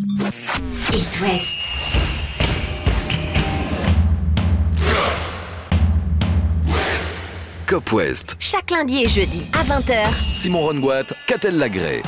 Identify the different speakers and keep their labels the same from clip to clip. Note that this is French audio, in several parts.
Speaker 1: It West.
Speaker 2: Cop West.
Speaker 1: Chaque lundi et jeudi à 20h.
Speaker 2: Simon Rongoat, Catel Lagré.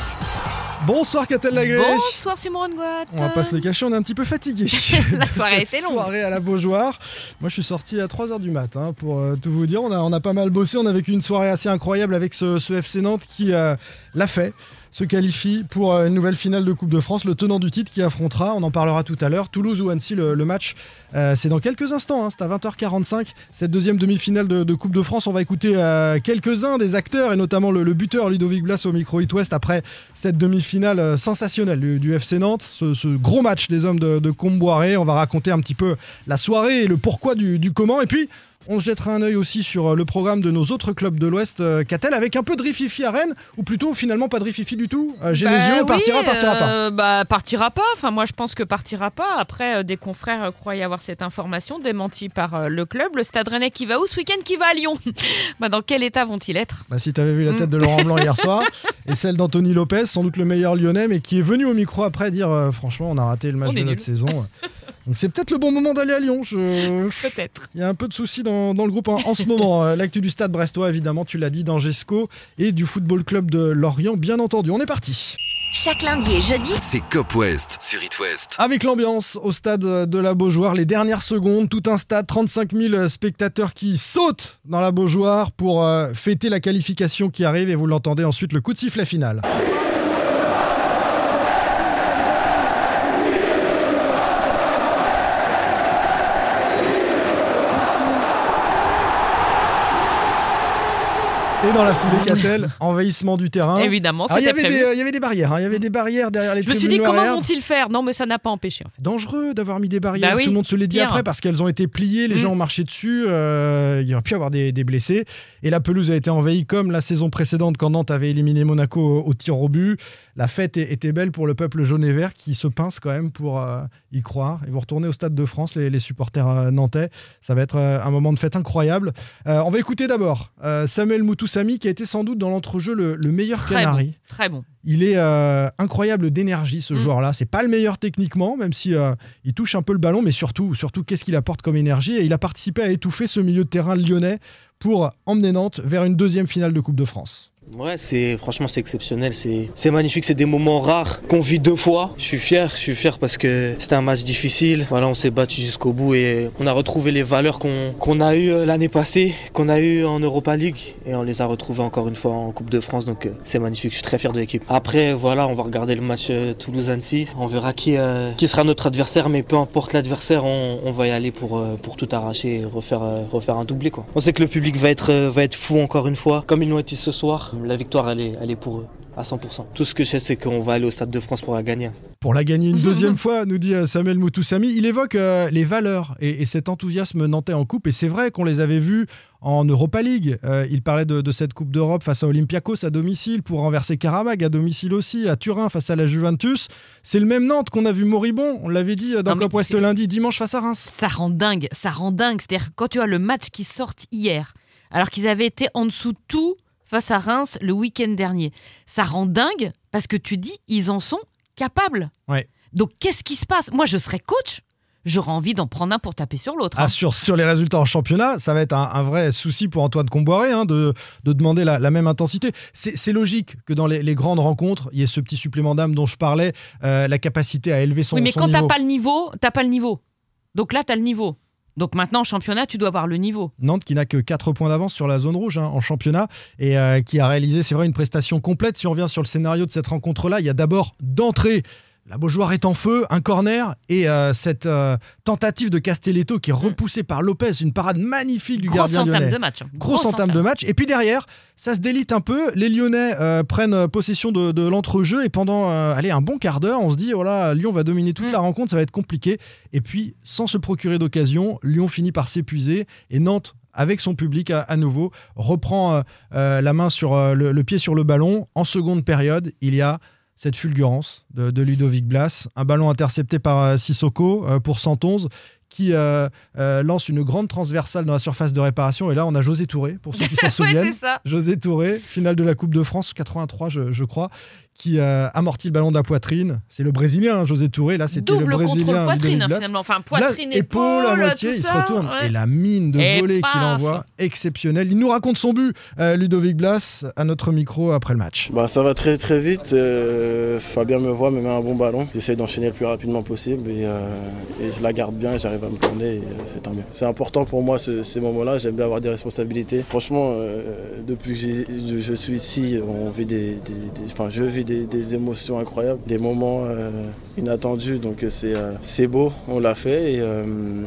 Speaker 3: Bonsoir Catel Lagré.
Speaker 4: Bonsoir Simon Rongoat.
Speaker 3: On va pas se le cacher, on est un petit peu fatigué.
Speaker 4: La soirée
Speaker 3: cette
Speaker 4: était longue.
Speaker 3: soirée à la Beaujoire. Moi, je suis sorti à 3h du matin pour euh, tout vous dire. On a, on a pas mal bossé. On a vécu une soirée assez incroyable avec ce, ce FC Nantes qui euh, l'a fait. Se qualifie pour euh, une nouvelle finale de Coupe de France. Le tenant du titre qui affrontera, on en parlera tout à l'heure, Toulouse ou Annecy. Le, match, euh, c'est dans quelques instants. hein. c'est à 20h45. Cette deuxième demi-finale de, Coupe de France. On va écouter euh, quelques-uns des acteurs et notamment le, buteur Ludovic Blas au micro It West après cette demi-finale sensationnelle du, FC Nantes. Ce, gros match des hommes de, de Comboiré. On va raconter un petit peu la soirée et le pourquoi du comment. Et puis. On jettera un œil aussi sur euh, le programme de nos autres clubs de l'Ouest, euh, Catel, avec un peu de rififi à Rennes, ou plutôt finalement pas de rififi du tout. Euh, Genesio
Speaker 4: Bah
Speaker 3: partira,
Speaker 4: oui,
Speaker 3: partira pas.
Speaker 4: euh, Bah partira pas. Enfin moi je pense que partira pas. Après euh, des confrères euh, croyaient avoir cette information démentie par euh, le club. Le Stade Rennais qui va où ce week-end? Qui va à Lyon? Bah dans quel état vont-ils être?
Speaker 3: Bah, si tu avais vu la tête
Speaker 4: Mm.
Speaker 3: de Laurent Blanc hier soir, et celle d'Anthony Lopez, sans doute le meilleur lyonnais, mais qui est venu au micro après dire euh, franchement, on a raté le match
Speaker 4: On
Speaker 3: de notre saison. Donc c'est peut-être le bon moment d'aller à Lyon. Je...
Speaker 4: Peut-être.
Speaker 3: Il y a un peu de soucis dans, dans le groupe en, en ce moment. Euh, L'actu du stade brestois, évidemment, tu l'as dit, d'Angesco et du football club de Lorient, bien entendu. On est parti.
Speaker 1: Chaque lundi et jeudi,
Speaker 2: C'est Cop West sur It West.
Speaker 3: Avec l'ambiance au stade de la Beaujoire, les dernières secondes, tout un stade, 35 000 spectateurs qui sautent dans la Beaujoire pour euh, fêter la qualification qui arrive et vous l'entendez ensuite, le coup de sifflet final. Et dans la foulée, Catel, envahissement du terrain.
Speaker 4: Évidemment,
Speaker 3: Alors, il y avait des, euh, il y avait des barrières, hein, il y avait des barrières derrière les
Speaker 4: Je me suis dit comment vont-ils faire Non mais ça n'a pas empêché en fait.
Speaker 3: Dangereux d'avoir mis des barrières,
Speaker 4: Bah oui,
Speaker 3: tout le monde se l'est dit après parce qu'elles ont été pliées, les
Speaker 4: Mm.
Speaker 3: gens ont marché dessus, euh, il y aurait pu y avoir des, des blessés. Et la pelouse a été envahie comme la saison précédente quand Nantes avait éliminé Monaco au, au tir au but. La fête était belle pour le peuple jaune et vert qui se pince quand même pour euh, y croire. Ils vont retourner au Stade de France, les, les supporters euh, nantais. Ça va être euh, un moment de fête incroyable. On va écouter d'abord Samuel Moutoussamy qui a été sans doute dans l'entrejeu le, le meilleur
Speaker 4: Très
Speaker 3: canari.
Speaker 4: bon. Très bon.
Speaker 3: Il est incroyable d'énergie ce
Speaker 4: Mm.
Speaker 3: joueur-là. C'est pas le meilleur techniquement, même si il touche un peu le ballon, mais surtout, surtout qu'est-ce qu'il apporte comme énergie? Et il a participé à étouffer ce milieu de terrain lyonnais pour emmener Nantes vers une deuxième finale de Coupe de France.
Speaker 5: Ouais, c'est franchement c'est exceptionnel, c'est magnifique, c'est des moments rares qu'on vit deux fois. Je suis fier, je suis fier parce que c'était un match difficile. Voilà, on s'est battu jusqu'au bout et on a retrouvé les valeurs qu'on a eues euh, l'année passée, qu'on a eues en Europa League et on les a retrouvées encore une fois en Coupe de France. Donc euh, c'est magnifique, je suis très fier de l'équipe. Après voilà, on va regarder le match euh, Toulouse-Annecy, on verra qui sera notre adversaire, mais peu importe l'adversaire, on, va y aller pour tout arracher et refaire un doublé quoi. On sait que le public va être va être fou encore une fois, comme ils l'ont été ce soir. La victoire elle est elle est pour eux à 100%. Tout ce que je sais c'est qu'on va aller au Stade de France pour la gagner.
Speaker 3: Pour la gagner une deuxième fois, nous dit euh, Samuel Moutoussamy. Il évoque euh, les valeurs et, et cet enthousiasme nantais en coupe. Et c'est vrai qu'on les avait vus en Europa League. Euh, il parlait de, de cette Coupe d'Europe face à Olympiakos à domicile pour renverser Karabag à domicile aussi, à Turin face à la Juventus. C'est le même Nantes qu'on a vu moribond. On l'avait dit dans Cop West
Speaker 4: c'est-
Speaker 3: lundi, dimanche face à Reims.
Speaker 4: Ça rend dingue, ça rend dingue. C'est-à-dire que quand tu as le match qui sort hier, alors qu'ils avaient été en dessous de tout face à Reims le week-end dernier, ça rend dingue parce que tu dis ils en sont capables.
Speaker 3: Ouais.
Speaker 4: Donc qu'est-ce qui se passe? Moi je serais coach, j'aurais envie d'en prendre un pour taper sur l'autre.
Speaker 3: Ah,
Speaker 4: hein.
Speaker 3: sur, sur les résultats en championnat, ça va être un, un vrai souci pour Antoine Comboiré hein, de, de demander la, la même intensité. C'est c'est logique que dans les, les grandes rencontres, il y ait ce petit supplément d'âme dont je parlais, euh, la capacité à élever son,
Speaker 4: oui, mais quand t'as
Speaker 3: niveau.
Speaker 4: pas le niveau, t'as pas le niveau. Donc là, t'as le niveau. Donc maintenant, en championnat, tu dois avoir le niveau.
Speaker 3: Nantes qui n'a que 4 points d'avance sur la zone rouge hein, en championnat et euh, qui a réalisé, c'est vrai, une prestation complète. Si on revient sur le scénario de cette rencontre-là, il y a d'abord d'entrée. La Beaujoire est en feu, un corner et euh, cette euh, tentative de Castelletto qui est repoussée par Lopez, une parade magnifique du
Speaker 4: Grosse
Speaker 3: gardien
Speaker 4: entame
Speaker 3: lyonnais.
Speaker 4: de match. hein.
Speaker 3: Grosse entame de match. Et puis derrière, ça se délite un peu. Les Lyonnais euh, prennent possession de, de l'entrejeu et pendant allez, un bon quart d'heure, on se dit voilà, Lyon va dominer toute
Speaker 4: Mm.
Speaker 3: la rencontre, ça va être compliqué. Et puis, sans se procurer d'occasion, Lyon finit par s'épuiser et Nantes. Avec son public à, à nouveau, reprend la main sur le, le pied sur le ballon. En seconde période, il y a cette fulgurance de, Ludovic Blas, un ballon intercepté par euh, Sissoko euh, pour 111 qui euh, euh, lance une grande transversale dans la surface de réparation. Et là, on a José Touré, pour ceux qui s'en
Speaker 4: Ouais,
Speaker 3: souviennent.
Speaker 4: c'est ça.
Speaker 3: José Touré, finale de la Coupe de France 83, je, je crois, qui euh, amortit le ballon de la poitrine. C'est le Brésilien, hein, José Touré. Là, c'était le
Speaker 4: Double
Speaker 3: Brésilien.
Speaker 4: poitrine, finalement. Enfin,
Speaker 3: Là,
Speaker 4: poitrine,
Speaker 3: épaule à moitié,
Speaker 4: tout
Speaker 3: il se retourne.
Speaker 4: ouais.
Speaker 3: Et la mine de
Speaker 4: Et
Speaker 3: volée qu'il envoie, exceptionnelle. Il nous raconte son but, euh, Ludovic Blas, à notre micro après le match.
Speaker 6: Bah, ça va très très vite. euh, Fabien me voit, me met un bon ballon. J'essaie d'enchaîner le plus rapidement possible et, euh, et je la garde bien. J'arrive me tourner euh, c'est tant mieux. C'est important pour moi ce- ces moments-là. J'aime bien avoir des responsabilités. Franchement, euh, depuis que je, suis ici, je vis des, émotions incroyables, des moments euh, inattendus. Donc c'est beau. On l'a fait et,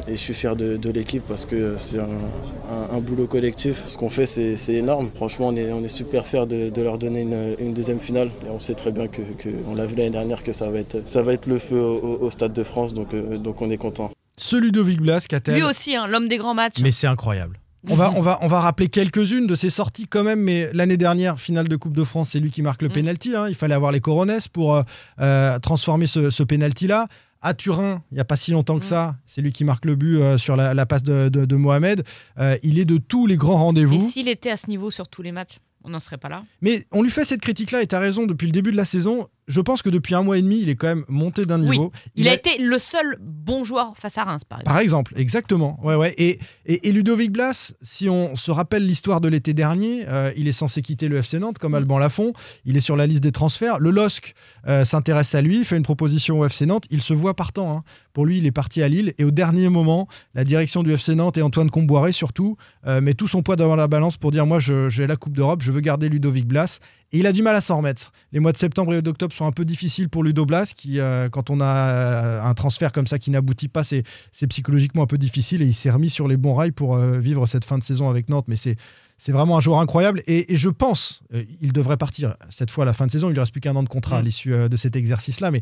Speaker 6: je suis fier de, l'équipe parce que c'est un, boulot collectif. Ce qu'on fait, c'est énorme. Franchement, on est, super fiers de, leur donner une, deuxième finale. Et on sait très bien que, que- on l'a vu l'année dernière que ça va être, le feu au, Stade de France. Donc, donc on est content.
Speaker 3: Ce Ludovic Blas, qu'a-t-elle
Speaker 4: Lui aussi, hein, l'homme des grands matchs.
Speaker 3: Mais c'est incroyable. On va, on, va, on va rappeler quelques-unes de ses sorties quand même, mais l'année dernière, finale de Coupe de France, c'est lui qui marque le
Speaker 4: Mm.
Speaker 3: penalty. hein. Il fallait avoir les coronesses pour euh, euh, transformer ce, ce penalty-là. À Turin, il n'y a pas si longtemps que
Speaker 4: Mm.
Speaker 3: ça, c'est lui qui marque le but euh, sur la, la passe de, de- de Mohamed. Euh, il est de tous les grands
Speaker 4: Et
Speaker 3: rendez-vous.
Speaker 4: s'il était à ce niveau sur tous les matchs, on n'en serait pas là.
Speaker 3: Mais on lui fait cette critique-là, et tu as raison, depuis le début de la saison, je pense que depuis un mois et demi, il est quand même monté d'un
Speaker 4: Oui.
Speaker 3: niveau.
Speaker 4: Il, a, été le seul bon joueur face à Reims, par exemple.
Speaker 3: Par exemple, exactement. Ouais, ouais. Et, et, et Ludovic Blas, si on se rappelle l'histoire de l'été dernier, euh, il est censé quitter le FC Nantes comme Alban Lafont. Il est sur la liste des transferts. Le LOSC euh, s'intéresse à lui, fait une proposition au FC Nantes. Il se voit partant. hein. Pour lui, il est parti à Lille. Et au dernier moment, la direction du FC Nantes et Antoine Comboiré surtout euh, met tout son poids devant la balance pour dire moi, j'ai la Coupe d'Europe, je veux garder Ludovic Blas. Il a du mal à s'en remettre. Les mois de septembre et d'octobre sont un peu difficiles pour Ludo Blas, qui, euh, quand on a euh, un transfert comme ça qui n'aboutit pas, c'est c'est psychologiquement un peu difficile et il s'est remis sur les bons rails pour euh, vivre cette fin de saison avec Nantes. Mais c'est c'est vraiment un joueur incroyable et, et je pense euh, il devrait partir cette fois à la fin de saison. Il ne reste plus qu'un an de contrat à
Speaker 4: Mm.
Speaker 3: l'issue euh, de cet exercice-là. Mais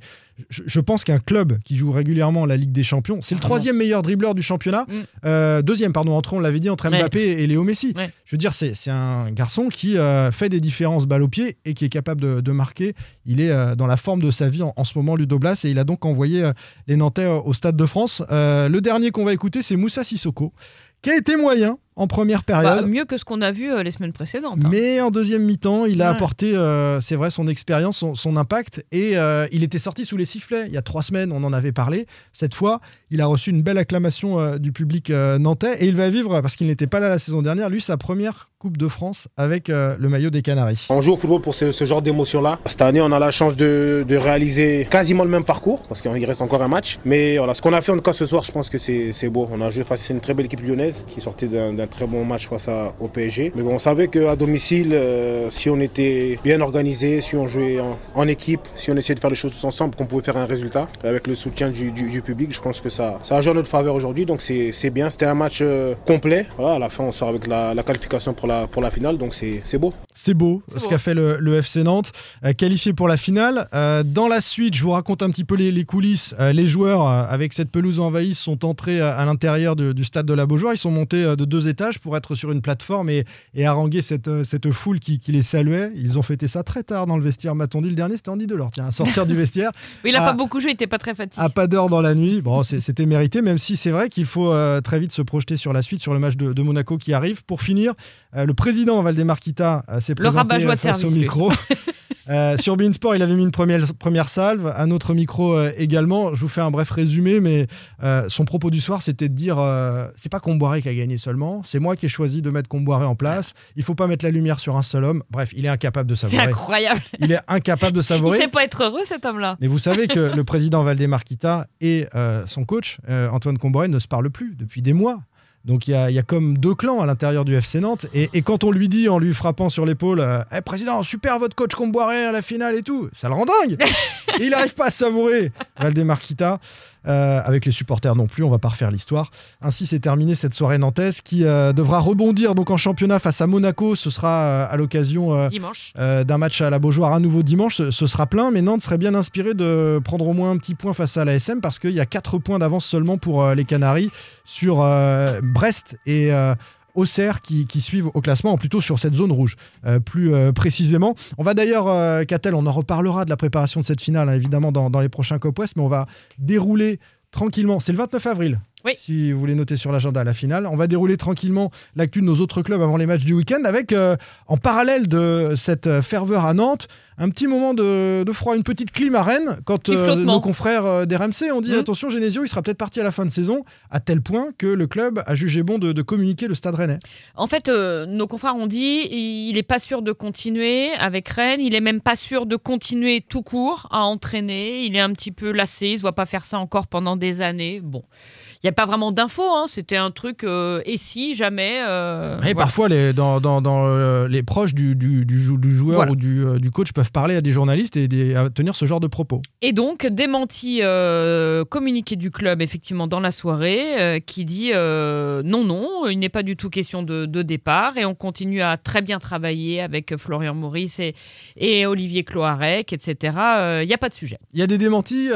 Speaker 3: je, je pense qu'un club qui joue régulièrement la Ligue des Champions, c'est le troisième meilleur dribbleur du championnat.
Speaker 4: Mm.
Speaker 3: Euh, deuxième, pardon, entre on l'avait dit entre
Speaker 4: Ouais.
Speaker 3: Mbappé et Léo Messi.
Speaker 4: Ouais.
Speaker 3: Je veux dire, c'est un garçon qui euh, fait des différences balle au pied et qui est capable de, de marquer. Il est dans la forme de sa vie en, en ce moment, Ludo Blas, et il a donc envoyé les Nantais au Stade de France. Le dernier qu'on va écouter, c'est Moussa Sissoko, qui a été moyen en première
Speaker 4: Bah,
Speaker 3: période.
Speaker 4: mieux que ce qu'on a vu euh, les semaines précédentes. hein.
Speaker 3: Mais en deuxième mi-temps, il a
Speaker 4: Ouais.
Speaker 3: apporté, euh, c'est vrai, son expérience, son, son impact. Et euh, il était sorti sous les sifflets. Il y a trois semaines, on en avait parlé. Cette fois, il a reçu une belle acclamation euh, du public euh, nantais. Et il va vivre, parce qu'il n'était pas là la saison dernière, lui, sa première Coupe de France avec euh, le maillot des Canaries.
Speaker 7: On joue au football pour ce, ce genre d'émotion-là. Cette année, on a la chance de, de réaliser quasiment le même parcours, parce qu'il reste encore un match. Mais voilà, ce qu'on a fait en tout cas ce soir, je pense que c'est c'est beau. On a joué face à une très belle équipe lyonnaise qui sortait d'un d'un très bon match face à, au PSG. Mais bon, on savait qu'à domicile, euh, si on était bien organisé, si on jouait en, en équipe, si on essayait de faire les choses tous ensemble, qu'on pouvait faire un résultat avec le soutien du, du- du public. Je pense que ça, ça a joué en notre faveur aujourd'hui, donc c'est bien. C'était un match euh, complet. Voilà, à la fin, on sort avec la, la qualification pour la, pour la finale, donc c'est beau.
Speaker 3: C'est beau ce qu'a fait le, le FC Nantes, euh, qualifié pour la finale. Euh, dans la suite, je vous raconte un petit peu les, les coulisses. Euh, les joueurs, euh, avec cette pelouse envahie, sont entrés à, à l'intérieur du stade de la Beaujoire. Ils sont montés euh, de deux étages pour être sur une plateforme et, et haranguer cette, euh, cette foule qui, qui les saluait. Ils ont fêté ça très tard dans le vestiaire, m'a-t-on dit. Le dernier, c'était Andy Delors, tiens, à sortir du vestiaire.
Speaker 4: Mais il a
Speaker 3: Ah.
Speaker 4: pas beaucoup joué, il était pas très fatigué.
Speaker 3: à pas d'heure dans la nuit. Bon, c'était mérité, même si c'est vrai qu'il faut euh, très vite se projeter sur la suite, sur le match de, de Monaco qui arrive. Pour finir, euh, le président Valdemar Kita s'est présenté face
Speaker 4: service,
Speaker 3: au micro. Euh, sur Beansport, il avait mis une première, première salve, un autre micro euh, également. Je vous fais un bref résumé, mais euh, son propos du soir, c'était de dire c'est pas Comboiré qui a gagné seulement, c'est moi qui ai choisi de mettre Comboiré en place. Il faut pas mettre la lumière sur un seul homme. Bref, il est incapable de
Speaker 4: C'est
Speaker 3: savourer.
Speaker 4: incroyable.
Speaker 3: Il est incapable de
Speaker 4: Il
Speaker 3: savourer.
Speaker 4: sait pas être heureux cet homme-là.
Speaker 3: Mais vous savez que le président Valdemar Kita et son coach, Antoine Comboiré, ne se parlent plus depuis des mois. Donc il y, a- il y a comme deux clans à l'intérieur du FC Nantes. Et, et quand on lui dit en lui frappant sur l'épaule euh, Eh, Président, super votre coach Comboiré à la finale et tout », ça le rend dingue Il n'arrive pas à savourer Valdemar Kita. Euh, avec les supporters non plus, on va pas refaire l'histoire. Ainsi s'est terminée cette soirée nantaise qui euh, devra rebondir donc en championnat face à Monaco. Ce sera euh, à l'occasion d'un match à la Beaujoire à nouveau dimanche. Ce, ce sera plein, mais Nantes serait bien inspiré de prendre au moins un petit point face à la SM parce qu'il y a 4 points d'avance seulement pour les Canaries sur Brest et. Auxerre qui, qui suivent au classement, plutôt sur cette zone rouge, euh, plus euh, précisément. On va d'ailleurs, euh, Catel, on en reparlera de la préparation de cette finale, hein, évidemment, dans, dans les prochains Cop West, mais on va dérouler tranquillement. C'est le 29 avril
Speaker 4: Oui.
Speaker 3: Si vous voulez noter sur l'agenda la finale, on va dérouler tranquillement l'actu de nos autres clubs avant les matchs du week-end avec, euh, en parallèle de cette euh, ferveur à Nantes, un petit moment de, de froid, une petite clim à Rennes quand euh, nos confrères euh, d'RMC ont dit
Speaker 4: Mhm.
Speaker 3: attention Genesio, il sera peut-être parti à la fin de saison, à tel point que le club a jugé bon de, de communiquer le stade rennais.
Speaker 4: En fait, euh, nos confrères ont dit il n'est pas sûr de continuer avec Rennes. Il est même pas sûr de continuer tout court à entraîner. Il est un petit peu lassé. Il se voit pas faire ça encore pendant des années. Bon, n'y a pas vraiment d'infos. hein. C'était un truc euh, et si jamais. euh,
Speaker 3: Et
Speaker 4: voilà.
Speaker 3: parfois, les, dans, dans- dans, euh, les proches du, du- du jou- du joueur
Speaker 4: Voilà.
Speaker 3: ou du, euh, du coach peuvent parler à des journalistes et des- à tenir ce genre de propos.
Speaker 4: Et donc, démenti euh, communiqué du club, effectivement, dans la soirée, qui dit non, non, il n'est pas du tout question de, de départ. Et on continue à très bien travailler avec Florian Maurice et, et Olivier Cloarec, etc. Il n'y a pas de sujet.
Speaker 3: Il y a des démentis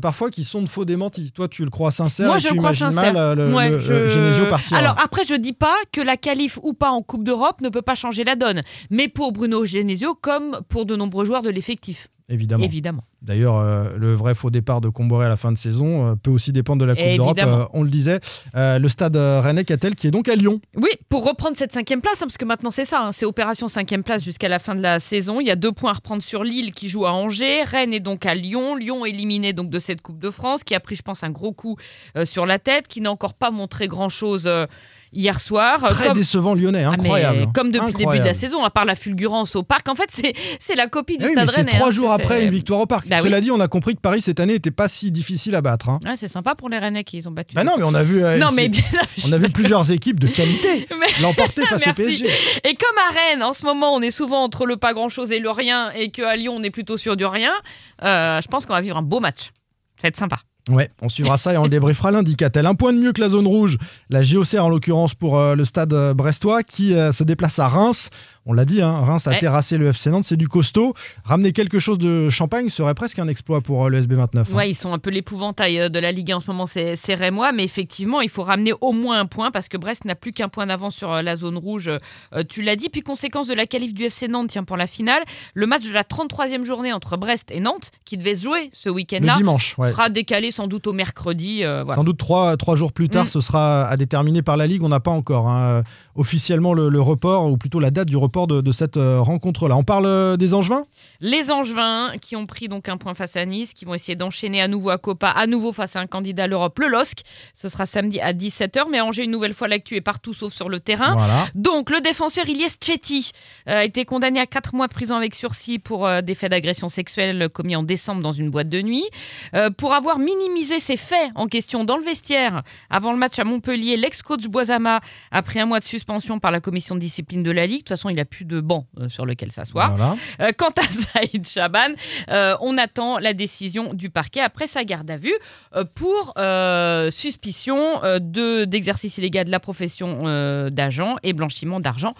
Speaker 3: parfois qui sont de faux démentis. Toi, tu le crois sincère
Speaker 4: Moi, je le crois
Speaker 3: imagines
Speaker 4: sincère.
Speaker 3: mal le,
Speaker 4: Ouais,
Speaker 3: le-
Speaker 4: je-
Speaker 3: Genesio partir.
Speaker 4: Alors après, je dis pas que la qualif ou pas en Coupe d'Europe ne peut pas changer la donne. Mais pour Bruno Genesio, comme pour de nombreux joueurs de l'effectif,
Speaker 3: évidemment.
Speaker 4: évidemment.
Speaker 3: D'ailleurs, euh, le vrai faux départ de Comboré à la fin de saison euh, peut aussi dépendre de la Coupe d'Europe. Euh, on le disait. Le stade Rennais Catel qui est donc à Lyon.
Speaker 4: Oui, pour reprendre cette cinquième place, hein, parce que maintenant c'est ça, hein, c'est opération cinquième place jusqu'à la fin de la saison. Il y a deux points à reprendre sur Lille qui joue à Angers, Rennes est donc à Lyon, Lyon éliminé donc de cette Coupe de France, qui a pris, je pense, un gros coup sur la tête, qui n'a encore pas montré grand chose hier soir. Euh,
Speaker 3: Très
Speaker 4: comme-
Speaker 3: décevant lyonnais,
Speaker 4: Ah, mais
Speaker 3: incroyable.
Speaker 4: comme depuis le début de la saison, à part la fulgurance au parc, en fait, c'est la copie du
Speaker 3: Eh oui,
Speaker 4: Stade
Speaker 3: c'est
Speaker 4: Rennais.
Speaker 3: trois
Speaker 4: hein,
Speaker 3: jours après une victoire au parc.
Speaker 4: Bah oui.
Speaker 3: Cela dit, on a compris que Paris cette année n'était pas si difficile à battre. hein.
Speaker 4: Ouais, c'est sympa pour les Rennais qui les ont battus.
Speaker 3: Bah non, mais on a vu, euh,
Speaker 4: Non, mais bien-
Speaker 3: on a vu plusieurs équipes de qualité l'emporter face au. PSG.
Speaker 4: Et comme à Rennes, en ce moment, on est souvent entre le pas grand-chose et le rien, et qu'à Lyon, on est plutôt sur du rien, euh, je pense qu'on va vivre un beau match. Ça va être sympa.
Speaker 3: Ouais, on suivra ça et on le débriefera lundi. Qu'a-t-elle un point de mieux que la zone rouge La JOCR en l'occurrence pour euh, le stade euh, brestois qui euh, se déplace à Reims. On l'a dit, hein, Reims a
Speaker 4: Ouais.
Speaker 3: terrassé le FC Nantes, c'est du costaud. Ramener quelque chose de champagne serait presque un exploit pour euh, le SB29. hein.
Speaker 4: Ouais, ils sont un peu l'épouvantail euh, de la Ligue 1 en ce moment, c'est Rémois, mais effectivement, il faut ramener au moins un point parce que Brest n'a plus qu'un point d'avance sur euh, la zone rouge. euh, tu l'as dit. Puis, conséquence de la qualif du FC Nantes, tiens, pour la finale, le match de la 33e journée entre Brest et Nantes, qui devait se jouer ce week-end-là,
Speaker 3: dimanche, ouais.
Speaker 4: sera décalé sans doute au mercredi. euh, voilà.
Speaker 3: Sans doute trois, trois jours plus tard,
Speaker 4: Mm.
Speaker 3: ce sera à déterminer par la Ligue. On n'a pas encore hein, officiellement le, le report, ou plutôt la date du report de, de cette euh, rencontre-là. On parle euh, des Angevins?
Speaker 4: Les Angevins qui ont pris donc un point face à Nice, qui vont essayer d'enchaîner à nouveau à Copa, à nouveau face à un candidat à l'Europe, le LOSC. Ce sera samedi à 17h, mais Angers, une nouvelle fois, l'actu est partout sauf sur le terrain.
Speaker 3: Voilà.
Speaker 4: Donc, le défenseur Ilyes Chetty euh, a été condamné à 4 mois de prison avec sursis pour des faits d'agression sexuelle commis en décembre dans une boîte de nuit. Pour avoir minimisé ces faits en question dans le vestiaire avant le match à Montpellier, l'ex-coach Boisama a pris un mois de suspension par la commission de discipline de la Ligue. De toute façon, il plus de banc euh, sur lequel s'asseoir.
Speaker 3: Voilà.
Speaker 4: Euh, quant à Saïd Chaban, euh, on attend la décision du parquet après sa garde à vue pour suspicion de- d'exercice illégal de la profession d'agent et blanchiment d'argent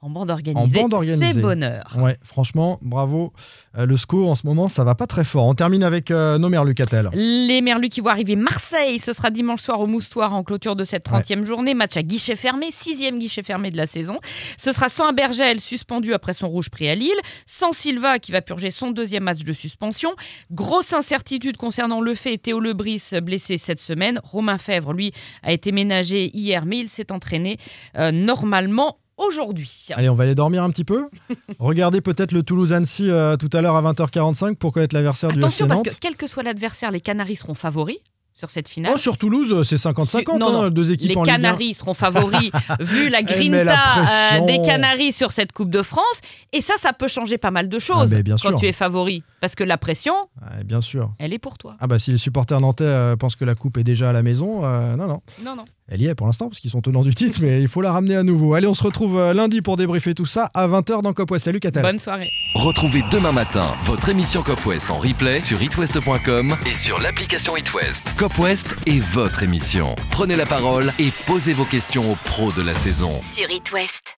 Speaker 4: en bande organisée. C'est bonheur.
Speaker 3: Ouais, franchement, bravo. Euh, le SCO, en ce moment, ça va pas très fort. On termine avec euh, nos merlus, qu'a-t-elle
Speaker 4: Les Merlus qui vont arriver Marseille, ce sera dimanche soir au Moustoir en clôture de cette 30e journée. Match à guichet fermé, sixième guichet fermé de la saison. Ce sera sans Bergel, suspendu après son rouge pris à Lille. Sans Silva, qui va purger son deuxième match de suspension. Grosse incertitude concernant le fait Théo Lebris, blessé cette semaine. Romain Fèvre, lui, a été ménagé hier, mais il s'est entraîné euh, normalement aujourd'hui.
Speaker 3: Allez, on va aller dormir un petit peu. Regardez peut-être le Toulouse-Annecy euh, tout à l'heure à 20h45 pour connaître l'adversaire du FC
Speaker 4: Attention, parce
Speaker 3: Nantes.
Speaker 4: que quel que soit l'adversaire, les Canaries seront favoris sur cette finale.
Speaker 3: Oh, sur Toulouse, euh, c'est 50-50,
Speaker 4: Non, non.
Speaker 3: hein, deux équipes
Speaker 4: les
Speaker 3: en Ligue 1.
Speaker 4: Canaries seront favoris vu la grinta euh, des Canaries sur cette Coupe de France. Et ça, ça peut changer pas mal de choses
Speaker 3: Ah, bien
Speaker 4: quand tu es favori. Parce que la pression,
Speaker 3: bien sûr.
Speaker 4: elle est pour toi.
Speaker 3: Ah bah si les supporters nantais euh, pensent que la coupe est déjà à la maison, euh, non, non.
Speaker 4: Non, non.
Speaker 3: Elle y est pour l'instant parce qu'ils sont tenants du titre, mais il faut la ramener à nouveau. Allez, on se retrouve euh, lundi pour débriefer tout ça à 20h dans Cop West. Salut Catel.
Speaker 4: Bonne soirée.
Speaker 2: Retrouvez demain matin votre émission Cop West en replay sur itwest.com et sur l'application itwest. Cop West est votre émission. Prenez la parole et posez vos questions aux pros de la saison.
Speaker 1: Sur It West.